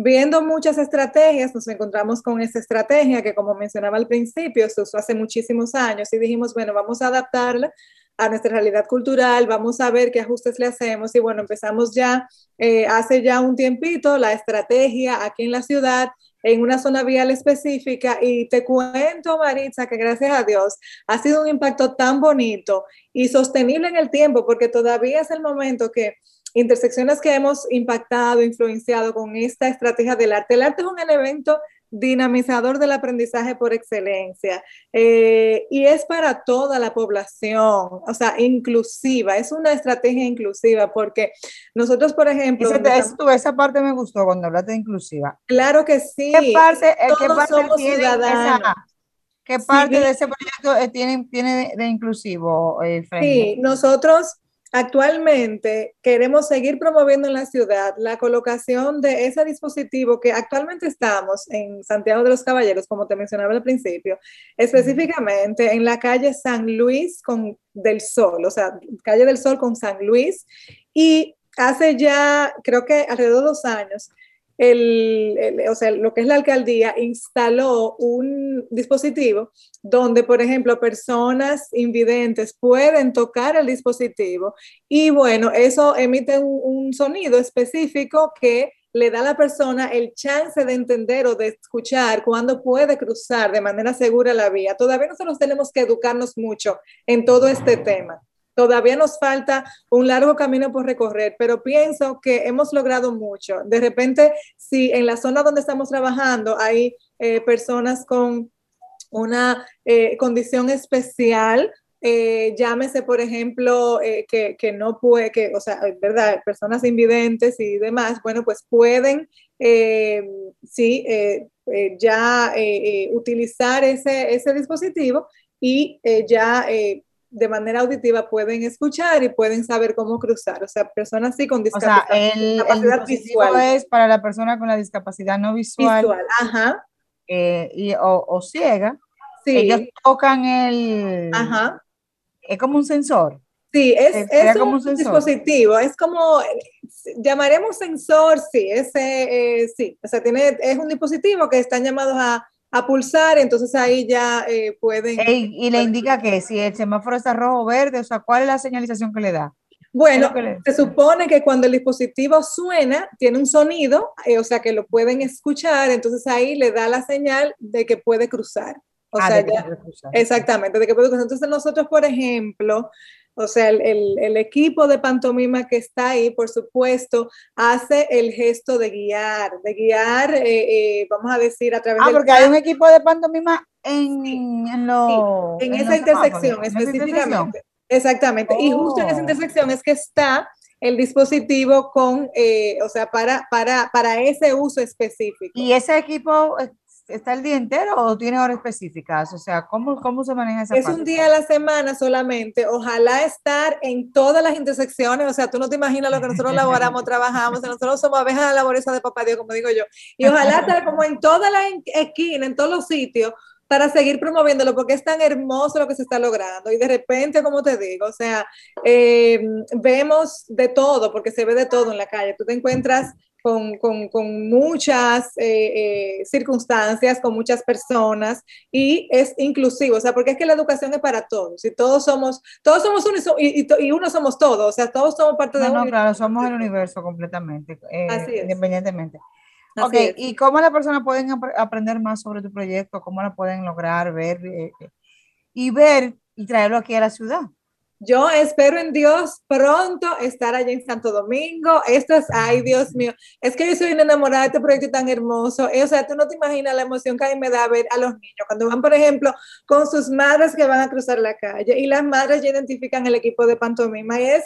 Viendo muchas estrategias, nos encontramos con esta estrategia que, como mencionaba al principio, se usó hace muchísimos años y dijimos, bueno, vamos a adaptarla a nuestra realidad cultural, vamos a ver qué ajustes le hacemos y bueno, empezamos ya eh, hace ya un tiempito la estrategia aquí en la ciudad en una zona vial específica y te cuento, Maritza, que gracias a Dios ha sido un impacto tan bonito y sostenible en el tiempo porque todavía es el momento que intersecciones que hemos impactado, influenciado con esta estrategia del arte. El arte es un evento dinamizador del aprendizaje por excelencia eh, y es para toda la población, o sea, inclusiva, es una estrategia inclusiva porque nosotros, por ejemplo... esa parte me gustó cuando hablaste de inclusiva. Claro que sí. ¿Qué parte, eh, ¿qué parte somos ciudadanos? ¿Qué parte de ese proyecto eh, tiene, tiene de inclusivo? sí, nosotros Actualmente queremos seguir promoviendo en la ciudad la colocación de ese dispositivo que actualmente estamos en Santiago de los Caballeros, como te mencionaba al principio, específicamente en la calle San Luis con del Sol, o sea, calle del Sol con San Luis. Y hace ya, creo que alrededor de dos años, el, o sea, lo que es la alcaldía instaló un dispositivo donde, por ejemplo, personas invidentes pueden tocar el dispositivo y bueno, eso emite un, sonido específico que le da a la persona el chance de entender o de escuchar cuándo puede cruzar de manera segura la vía. Todavía nosotros tenemos que educarnos mucho en todo este tema. Todavía nos falta un largo camino por recorrer, pero pienso que hemos logrado mucho. De repente, si en la zona donde estamos trabajando hay eh, personas con una eh, condición especial, eh, llámese, por ejemplo, que, no puede, que, o sea, ¿verdad? Personas invidentes y demás, bueno, pues pueden, sí, ya utilizar ese, ese dispositivo y ya de manera auditiva pueden escuchar y pueden saber cómo cruzar. O sea, personas así con discapacidad, o sea, el, visual. es para la persona con la discapacidad no visual, visual ajá. Eh, y, o, ciega. Sí. Ellos tocan el... Ajá. Es como un sensor. Sí, es, es un, un dispositivo, es como, llamaremos sensor, sí, ese, eh, sí, o sea, tiene, es un dispositivo que están llamados a a pulsar, entonces ahí ya eh, pueden... y le indica que si el semáforo está rojo o verde, o sea, ¿cuál es la señalización que le da? Bueno, se supone que cuando el dispositivo suena, tiene un sonido, eh, o sea, que lo pueden escuchar, entonces ahí le da la señal de que puede cruzar. O ah, sea, ya, exactamente, de que puede cruzar. Entonces nosotros, por ejemplo, o sea, el, equipo de pantomima que está ahí, por supuesto, hace el gesto de guiar, de guiar, eh, eh, vamos a decir, a través ah, porque hay un equipo de pantomima en, en, en, esa intersección específicamente. Exactamente. Y justo en esa oh. intersección es que está el dispositivo con, eh, o sea, para, para, para ese uso específico. ¿Y ese equipo está el día entero o tiene horas específicas? O sea, ¿cómo, cómo se maneja esa Es un día a la semana solamente. Ojalá estar en todas las intersecciones. O sea, tú no te imaginas lo que nosotros laboramos, trabajamos. Nosotros somos abejas laboriosa de papá Dios, como digo yo. Y ojalá estar como en todas las esquinas, en todos los sitios, para seguir promoviéndolo, porque es tan hermoso lo que se está logrando. Y de repente, como te digo, o sea, eh, vemos de todo, porque se ve de todo en la calle. Tú te encuentras con, con, con muchas eh, eh, circunstancias, con muchas personas y es inclusivo, o sea, porque es que la educación es para todos y todos somos, todos somos uno y, y, uno somos todos, o sea, todos somos parte de uno. No, claro, somos el universo completamente, eh, independientemente. ok, ¿y cómo las personas pueden aprender más sobre tu proyecto? ¿Cómo la pueden lograr, ver y ver y traerlo aquí a la ciudad? Yo espero en Dios pronto estar allá en Santo Domingo. Esto es, ay Dios mío, es que yo soy una enamorada de este proyecto tan hermoso. o sea, tú no te imaginas la emoción que a mí me da ver a los niños cuando van, por ejemplo, con sus madres que van a cruzar la calle y las madres ya identifican el equipo de pantomima y es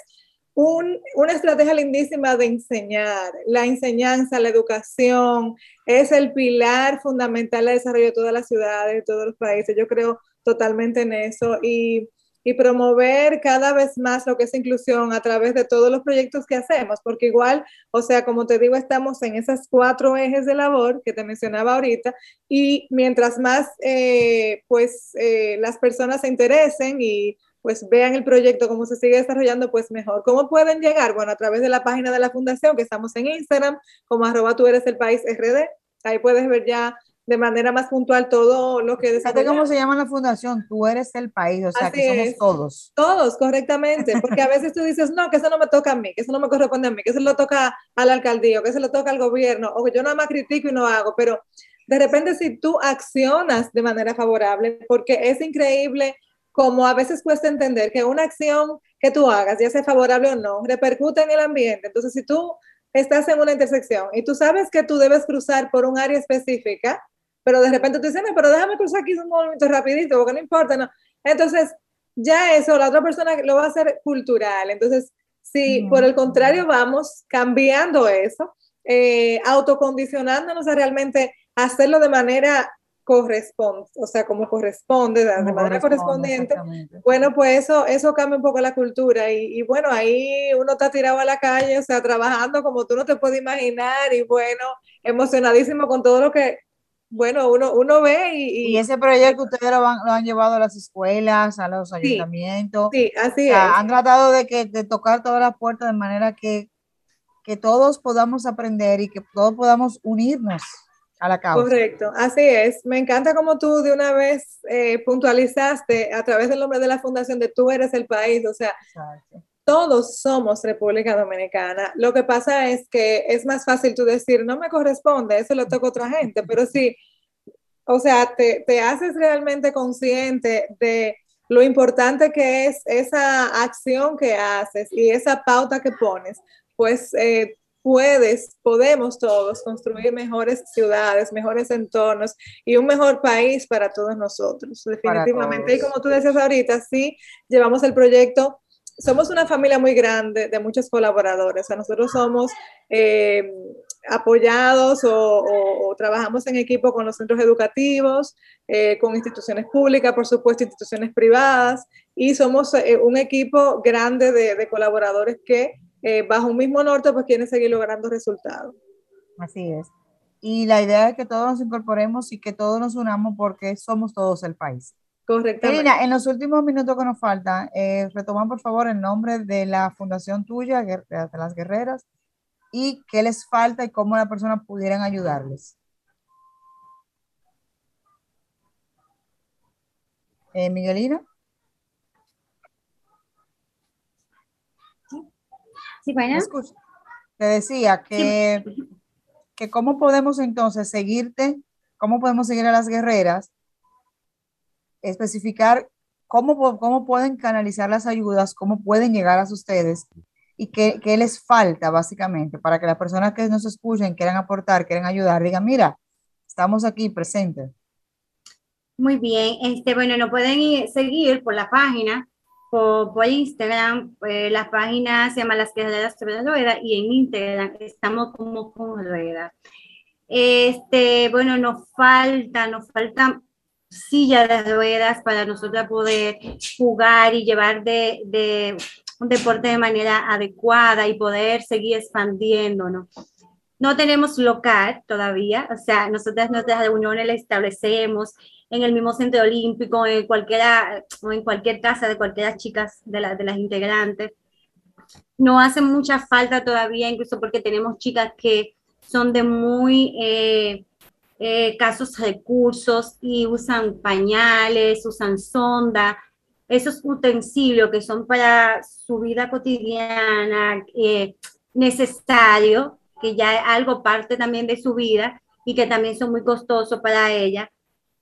un, una estrategia lindísima de enseñar. La enseñanza, la educación es el pilar fundamental del desarrollo de todas las ciudades, de todos los países. Yo creo totalmente en eso y y promover cada vez más lo que es inclusión a través de todos los proyectos que hacemos, porque igual, o sea, como te digo, estamos en esas cuatro ejes de labor que te mencionaba ahorita y mientras más, eh, pues, eh, las personas se interesen y pues vean el proyecto, cómo se sigue desarrollando, pues mejor. ¿Cómo pueden llegar? Bueno, a través de la página de la fundación, que estamos en Instagram, como arroba tú eres el país RD. Ahí puedes ver ya de manera más puntual todo lo que desarrollamos. ¿Cómo se llama la fundación? Tú eres el país, o sea, que somos todos. Todos, correctamente, porque a veces tú dices, no, que eso no me toca a mí, que eso no me corresponde a mí, que eso lo toca al alcaldía, que eso lo toca al gobierno, o que yo nada más critico y no hago, pero de repente si tú accionas de manera favorable, porque es increíble como a veces cuesta entender que una acción que tú hagas, ya sea favorable o no, repercute en el ambiente. Entonces, si tú estás en una intersección y tú sabes que tú debes cruzar por un área específica, pero de repente tú dices, pero déjame cruzar aquí un momento rapidito, porque no importa, ¿no? Entonces, ya eso, la otra persona lo va a hacer cultural. Entonces, si por el contrario vamos cambiando eso, eh, autocondicionándonos a realmente hacerlo de manera corresponde, o sea, como corresponde, de manera correspondiente, bueno, pues eso, eso cambia un poco la cultura y, y, bueno, ahí uno está tirado a la calle, o sea, trabajando como tú no te puedes imaginar y bueno, emocionadísimo con todo lo que, bueno, uno, uno ve y, y... ese proyecto ustedes lo han, llevado a las escuelas, a los ayuntamientos. Sí, así es. Han tratado de, que, de tocar todas las puertas de manera que, que todos podamos aprender y que todos podamos unirnos a la causa. Correcto, así es. Me encanta como tú de una vez eh, puntualizaste a través del nombre de la fundación de tú eres el país, o sea, todos somos República Dominicana. Lo que pasa es que es más fácil tú decir, no me corresponde, eso lo toca otra gente, (laughs) pero sí, o sea, te, te haces realmente consciente de lo importante que es esa acción que haces y esa pauta que pones, pues eh, puedes, podemos todos construir mejores ciudades, mejores entornos y un mejor país para todos nosotros, definitivamente. Y como tú decías ahorita, sí, llevamos el proyecto. Somos una familia muy grande de muchos colaboradores. O nosotros somos eh, apoyados o, trabajamos en equipo con los centros educativos, eh, con instituciones públicas, por supuesto, instituciones privadas, y somos eh, un equipo grande de colaboradores que bajo un mismo norte, pues quieren seguir logrando resultados. Así es. Y la idea es que todos nos incorporemos y que todos nos unamos porque somos todos el país. Correctamente. en los últimos minutos que nos faltan, eh, retoman por favor el nombre de la fundación tuya, de las guerreras, y qué les falta y cómo las personas pudieran ayudarles. Eh, Miguelina. Sí, bueno. Te decía que, que cómo podemos entonces seguirte, cómo podemos seguir a las guerreras, especificar cómo, cómo pueden canalizar las ayudas, cómo pueden llegar a ustedes y qué, qué, les falta básicamente para que las personas que nos escuchen, quieran aportar, quieran ayudar, digan, mira, estamos aquí presentes. Muy bien, este, bueno, nos pueden seguir por la página por, Instagram, pues, la página se llama Las Guerreras sobre la Rueda y en Instagram estamos como con rueda. Este, bueno, nos falta, nos falta silla de ruedas para nosotros poder jugar y llevar de, de un deporte de manera adecuada y poder seguir expandiéndonos. No tenemos local todavía, o sea, nosotras nuestras reuniones las establecemos en el mismo centro olímpico, en cualquiera, o en cualquier casa de cualquiera chicas de, de las integrantes. No hace mucha falta todavía, incluso porque tenemos chicas que son de muy eh, eh, casos recursos y usan pañales, usan sonda, esos utensilios que son para su vida cotidiana eh, necesario, que ya es algo parte también de su vida y que también son muy costosos para ella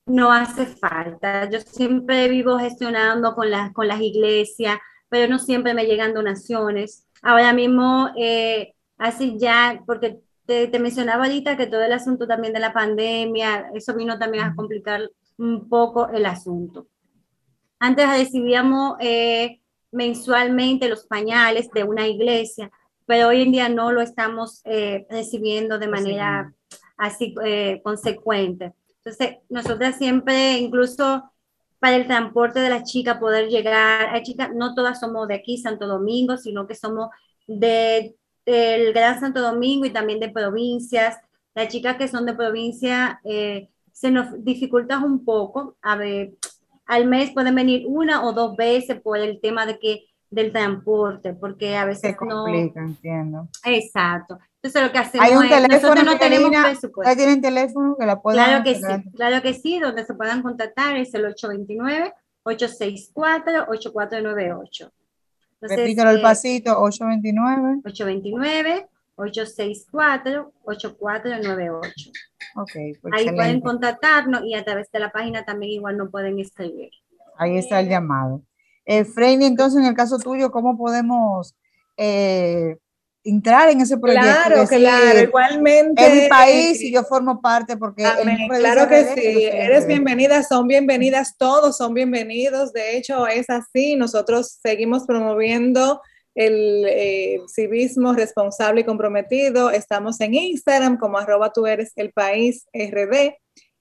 no hace falta. Yo siempre vivo gestionando con, las con las iglesias, pero no siempre me llegan donaciones. Ahora mismo, eh, así ya, porque te, te, mencionaba ahorita que todo el asunto también de la pandemia, eso vino también a complicar un poco el asunto. Antes recibíamos eh, mensualmente los pañales de una iglesia, pero hoy en día no lo estamos eh, recibiendo de manera así consecuente. Entonces, nosotras siempre, incluso para el transporte de la chica poder llegar. Hay chicas, no todas somos de aquí, Santo Domingo, sino que somos de, del Gran Santo Domingo y también de provincias. Las chicas que son de provincia eh, se nos dificulta un poco. A ver, al mes pueden venir una o dos veces por el tema de que del transporte, porque a veces se complica, entiendo. Exacto. Entonces lo que hacemos Hay un es, teléfono nosotros no tenemos Karina- presupuesto. ¿Ustedes tienen teléfono que la puedan Claro que sí, claro que sí, donde se puedan contactar es el 829-864-8498. Entonces, Repítelo el eh, pasito, 829. 829-864-8498. Ok, pues Ahí pueden contactarnos y a través de la página también igual nos pueden escribir. Ahí está el llamado. Eh, Freini, entonces, en el caso tuyo, ¿cómo podemos eh, entrar en ese proyecto? Claro, Decir, claro, igualmente. Es mi país y yo formo parte porque... Amén, Claro que sí, eres bienvenida, son bienvenidas, todos son bienvenidos. De hecho, es así. Nosotros seguimos promoviendo el eh, civismo responsable y comprometido. Estamos en Instagram como arroba tú eres el país RD.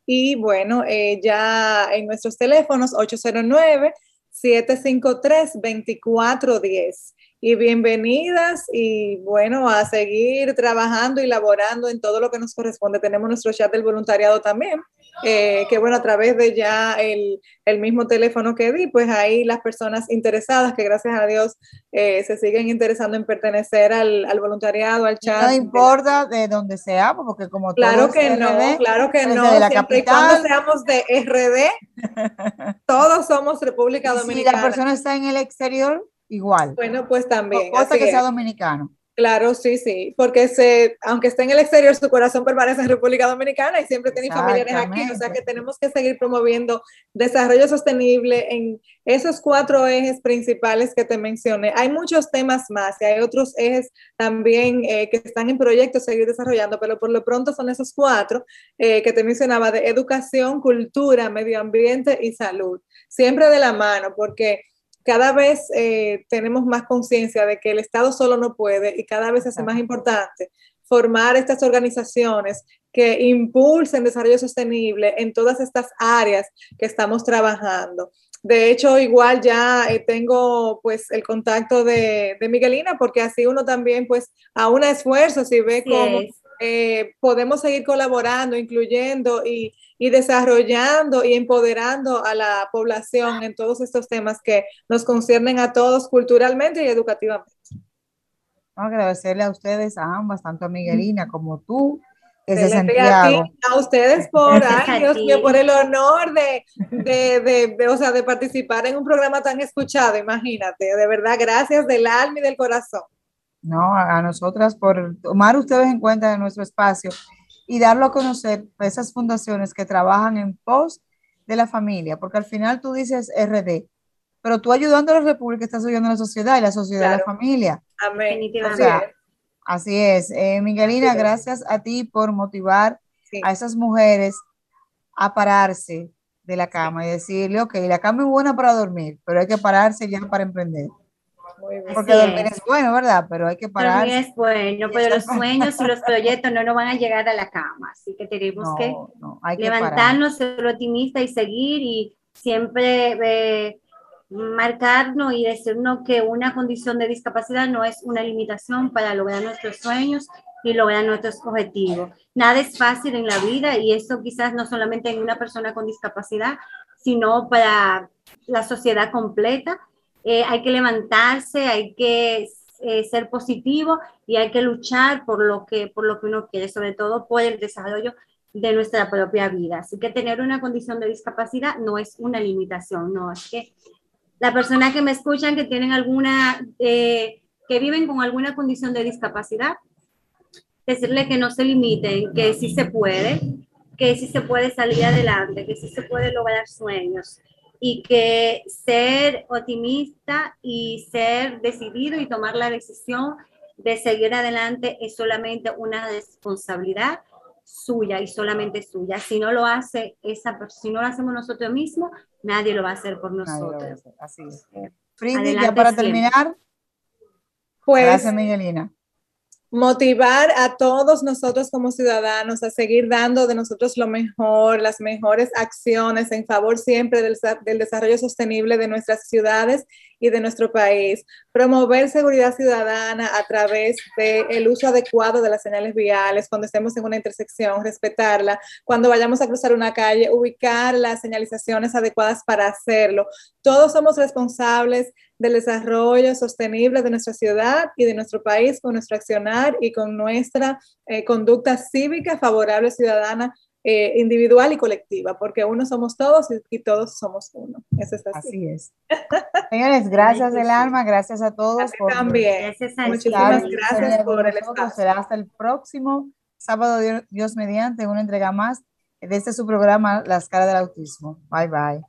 Y bueno, eh, ya en nuestros teléfonos 809-753-2410. Y bienvenidas y bueno, a seguir trabajando y laborando en todo lo que nos corresponde. Tenemos nuestro chat del voluntariado también, eh, que bueno, a través de ya el, el mismo teléfono que di, pues ahí las personas interesadas, que gracias a Dios eh, se siguen interesando en pertenecer al, al voluntariado, al chat. No importa de dónde seamos, porque como Claro todo que es no, RD, claro que no. de la Siempre y capital. cuando seamos de RD, (laughs) todos somos República y si la Dominicana. persona está en el exterior, igual. Bueno, pues también. Cosa que sea dominicano. Claro, sí, sí, porque se, aunque esté en el exterior, su corazón permanece en República Dominicana y siempre tiene familiares aquí, o sea que tenemos que seguir promoviendo desarrollo sostenible en esos cuatro ejes principales que te mencioné. Hay muchos temas más y hay otros ejes también eh, que están en proyecto seguir desarrollando, pero por lo pronto son esos cuatro eh, que te mencionaba de educación, cultura, medio ambiente y salud, siempre de la mano, porque cada vez eh, tenemos más conciencia de que el Estado solo no puede y cada vez es Exacto. más importante formar estas organizaciones que impulsen desarrollo sostenible en todas estas áreas que estamos trabajando. De hecho, igual ya eh, tengo pues el contacto de, de Miguelina porque así uno también pues a un esfuerzo si ve cómo es. Eh, podemos seguir colaborando, incluyendo y, y desarrollando y empoderando a la población en todos estos temas que nos conciernen a todos culturalmente y educativamente. Agradecerle a ustedes, a ambas, tanto a Miguelina como tú, a, ti, a ustedes por, ay, a Dios mío, por el honor de, de, de- de, o sea, de participar en un programa tan escuchado, imagínate, de verdad, gracias del alma y del corazón. ¿No? A, nosotras por tomar ustedes en cuenta de nuestro espacio y darlo a conocer a esas fundaciones que trabajan en pos de la familia, porque al final tú dices RD, pero tú ayudando a la República estás ayudando a la sociedad y la sociedad a la Claro. familia. Amén. O sea, es. Así es. Eh, Miguelina, gracias a ti por motivar Sí. a esas mujeres a pararse de la cama y decirle, ok, la cama es buena para dormir, pero hay que pararse ya para emprender. Muy bien. Porque dormir es. es bueno, ¿verdad? Pero hay que También pararse. es bueno, pero los sueños y los (laughs) proyectos no nos van a llegar a la cama, así que tenemos que No, no, hay que parar. levantarnos, ser optimistas y seguir y siempre eh, marcarnos y decirnos que una condición de discapacidad no es una limitación para lograr nuestros sueños y lograr nuestros objetivos. Nada es fácil en la vida y eso quizás no solamente en una persona con discapacidad, sino para la sociedad completa. Eh, hay que levantarse, hay que eh, ser positivo y hay que luchar por lo que por lo que uno quiere, sobre todo por el desarrollo de nuestra propia vida. Así que tener una condición de discapacidad no es una limitación, no, es que la persona que me escuchan que tienen alguna, eh, que viven con alguna condición de discapacidad, decirle que no se limiten, que sí se puede, que sí se puede salir adelante, que sí se puede lograr sueños y que ser optimista y ser decidido y tomar la decisión de seguir adelante es solamente una responsabilidad suya y solamente suya. Si no lo hace esa si no lo hacemos nosotros mismos, nadie lo va a hacer por nosotros. hacer, Así es. Frindy, ya para siempre. terminar, Pues gracias Miguelina. Motivar a todos nosotros como ciudadanos a seguir dando de nosotros lo mejor, las mejores acciones en favor siempre del, desarrollo sostenible de nuestras ciudades y de nuestro país. Promover seguridad ciudadana a través del uso adecuado de las señales viales, cuando estemos en una intersección, respetarla, cuando vayamos a cruzar una calle, ubicar las señalizaciones adecuadas para hacerlo. Todos somos responsables del desarrollo sostenible de nuestra ciudad y de nuestro país con nuestro accionar y con nuestra eh, conducta cívica favorable ciudadana eh, individual y colectiva, porque uno somos todos y, todos somos uno. Eso es así. es. Señores, gracias del alma, gracias a todos. por también. Muchísimas gracias por el espacio. Será hasta el próximo sábado, Dios mediante, una entrega más de este su programa, Las caras del autismo. Bye bye